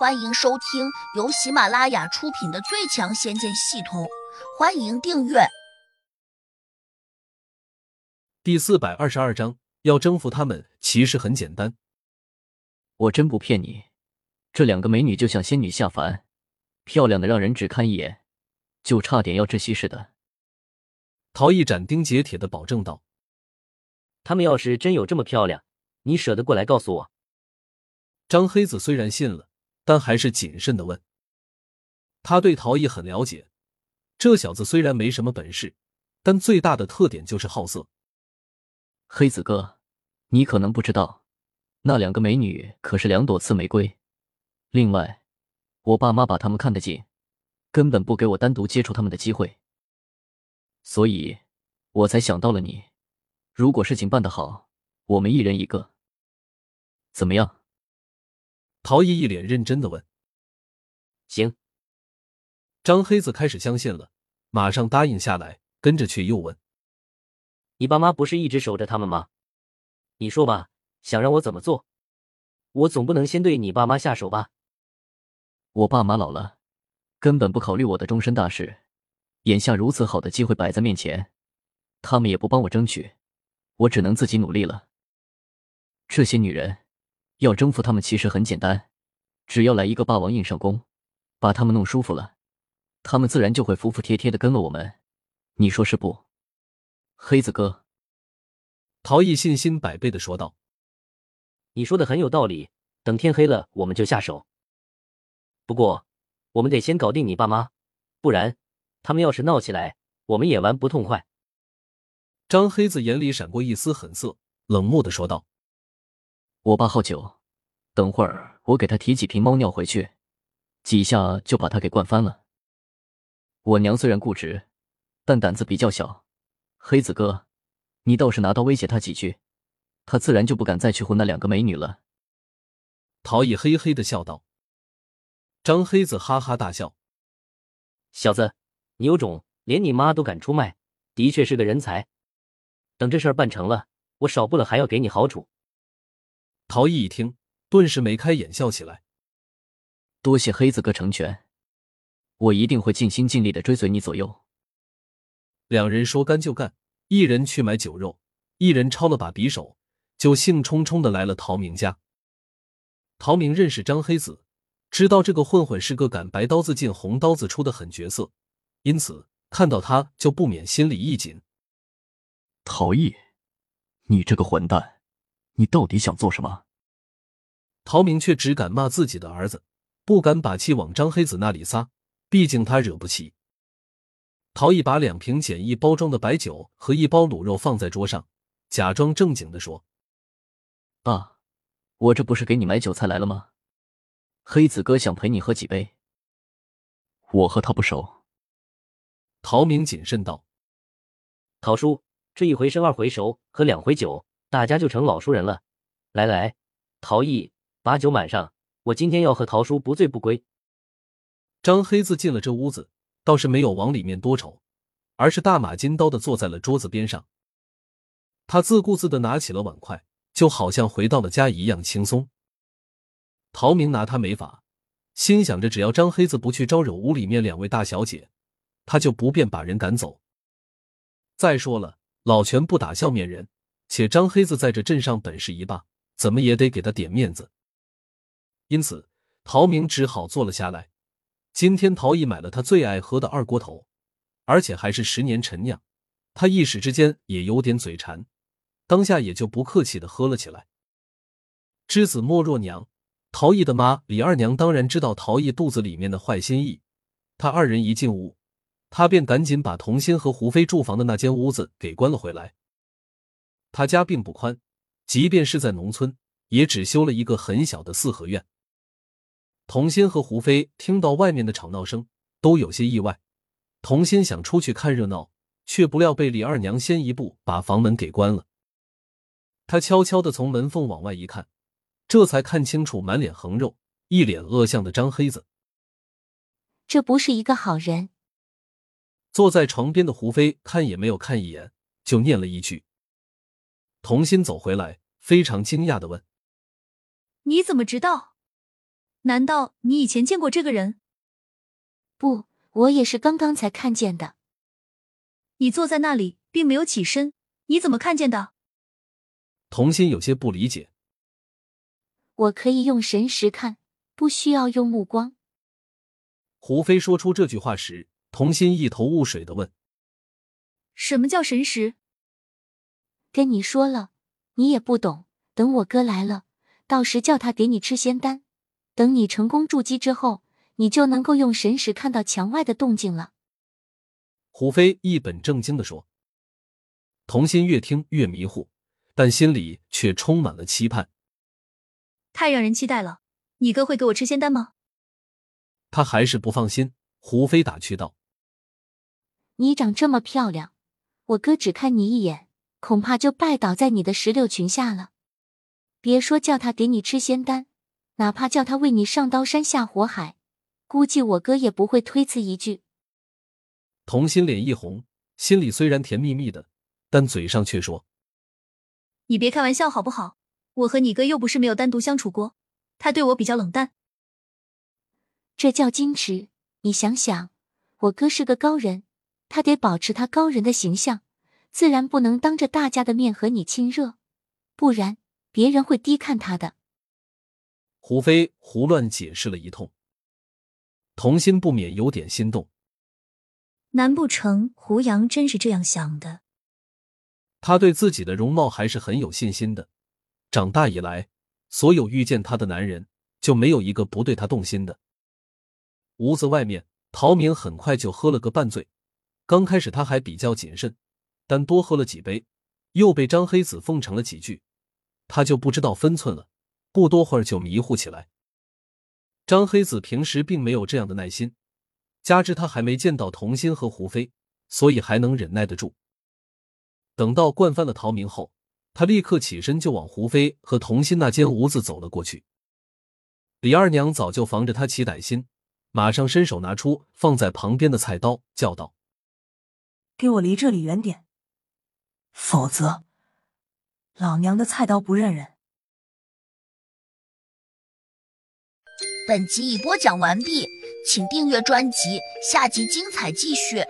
欢迎收听由喜马拉雅出品的《最强仙剑系统》，欢迎订阅。第四百二十二章，要征服他们其实很简单。我真不骗你，这两个美女就像仙女下凡，漂亮的让人只看一眼就差点要窒息似的。陶艺斩钉截铁的保证道：“他们要是真有这么漂亮，你舍得过来告诉我？”张黑子虽然信了。但还是谨慎的问。他对陶艺很了解，这小子虽然没什么本事，但最大的特点就是好色。黑子哥，你可能不知道，那两个美女可是两朵刺玫瑰。另外，我爸妈把他们看得紧，根本不给我单独接触他们的机会。所以，我才想到了你。如果事情办得好，我们一人一个，怎么样？陶艺一脸认真的问：“行。”张黑子开始相信了，马上答应下来，跟着却又问：“你爸妈不是一直守着他们吗？你说吧，想让我怎么做？我总不能先对你爸妈下手吧？”我爸妈老了，根本不考虑我的终身大事。眼下如此好的机会摆在面前，他们也不帮我争取，我只能自己努力了。这些女人。要征服他们其实很简单，只要来一个霸王硬上弓，把他们弄舒服了，他们自然就会服服帖帖的跟了我们。你说是不？黑子哥，陶艺信心百倍的说道：“你说的很有道理，等天黑了我们就下手。不过我们得先搞定你爸妈，不然他们要是闹起来，我们也玩不痛快。”张黑子眼里闪过一丝狠色，冷漠的说道。我爸好酒，等会儿我给他提几瓶猫尿回去，几下就把他给灌翻了。我娘虽然固执，但胆子比较小。黑子哥，你倒是拿刀威胁他几句，他自然就不敢再去混那两个美女了。陶艺嘿嘿的笑道。张黑子哈哈大笑：“小子，你有种，连你妈都敢出卖，的确是个人才。等这事儿办成了，我少不了还要给你好处。”陶艺一听，顿时眉开眼笑起来。多谢黑子哥成全，我一定会尽心尽力的追随你左右。两人说干就干，一人去买酒肉，一人抄了把匕首，就兴冲冲的来了陶明家。陶明认识张黑子，知道这个混混是个敢白刀子进红刀子出的狠角色，因此看到他就不免心里一紧。陶艺，你这个混蛋！你到底想做什么？陶明却只敢骂自己的儿子，不敢把气往张黑子那里撒，毕竟他惹不起。陶毅把两瓶简易包装的白酒和一包卤肉放在桌上，假装正经的说：“爸，我这不是给你买酒菜来了吗？黑子哥想陪你喝几杯。”我和他不熟。陶明谨慎道：“陶叔，这一回生二回熟，喝两回酒。”大家就成老熟人了。来来，陶艺把酒满上，我今天要和陶叔不醉不归。张黑子进了这屋子，倒是没有往里面多瞅，而是大马金刀的坐在了桌子边上。他自顾自的拿起了碗筷，就好像回到了家一样轻松。陶明拿他没法，心想着只要张黑子不去招惹屋里面两位大小姐，他就不便把人赶走。再说了，老拳不打笑面人。且张黑子在这镇上本事一霸，怎么也得给他点面子。因此，陶明只好坐了下来。今天陶艺买了他最爱喝的二锅头，而且还是十年陈酿，他一时之间也有点嘴馋，当下也就不客气的喝了起来。知子莫若娘，陶艺的妈李二娘当然知道陶艺肚子里面的坏心意。他二人一进屋，他便赶紧把童心和胡飞住房的那间屋子给关了回来。他家并不宽，即便是在农村，也只修了一个很小的四合院。童心和胡飞听到外面的吵闹声，都有些意外。童心想出去看热闹，却不料被李二娘先一步把房门给关了。他悄悄的从门缝往外一看，这才看清楚满脸横肉、一脸恶相的张黑子。这不是一个好人。坐在床边的胡飞看也没有看一眼，就念了一句。童心走回来，非常惊讶的问：“你怎么知道？”难道你以前见过这个人？不，我也是刚刚才看见的。你坐在那里，并没有起身，你怎么看见的？童心有些不理解。我可以用神识看，不需要用目光。胡飞说出这句话时，童心一头雾水的问：“什么叫神识？”跟你说了，你也不懂。等我哥来了，到时叫他给你吃仙丹。等你成功筑基之后，你就能够用神识看到墙外的动静了。胡飞一本正经的说。童心越听越迷糊，但心里却充满了期盼。太让人期待了！你哥会给我吃仙丹吗？他还是不放心。胡飞打趣道：“你长这么漂亮，我哥只看你一眼，恐怕就拜倒在你的石榴裙下了。别说叫他给你吃仙丹，哪怕叫他为你上刀山下火海，估计我哥也不会推辞一句。”童心脸一红，心里虽然甜蜜蜜的，但嘴上却说：“你别开玩笑好不好？我和你哥又不是没有单独相处过，他对我比较冷淡。”这叫矜持。你想想，我哥是个高人，他得保持他高人的形象，自然不能当着大家的面和你亲热，不然别人会低看他的。胡飞胡乱解释了一通，童心不免有点心动。难不成胡杨真是这样想的？他对自己的容貌还是很有信心的。长大以来，所有遇见他的男人，就没有一个不对他动心的。屋子外面，陶明很快就喝了个半醉。刚开始他还比较谨慎，但多喝了几杯，又被张黑子奉承了几句，他就不知道分寸了。不多会儿就迷糊起来。张黑子平时并没有这样的耐心，加之他还没见到童心和胡飞，所以还能忍耐得住。等到灌翻了陶明后，他立刻起身就往胡飞和童心那间屋子走了过去。李二娘早就防着他起歹心。马上伸手拿出放在旁边的菜刀，叫道：“给我离这里远点，否则老娘的菜刀不认人。”本集已播讲完毕，请订阅专辑，下集精彩继续。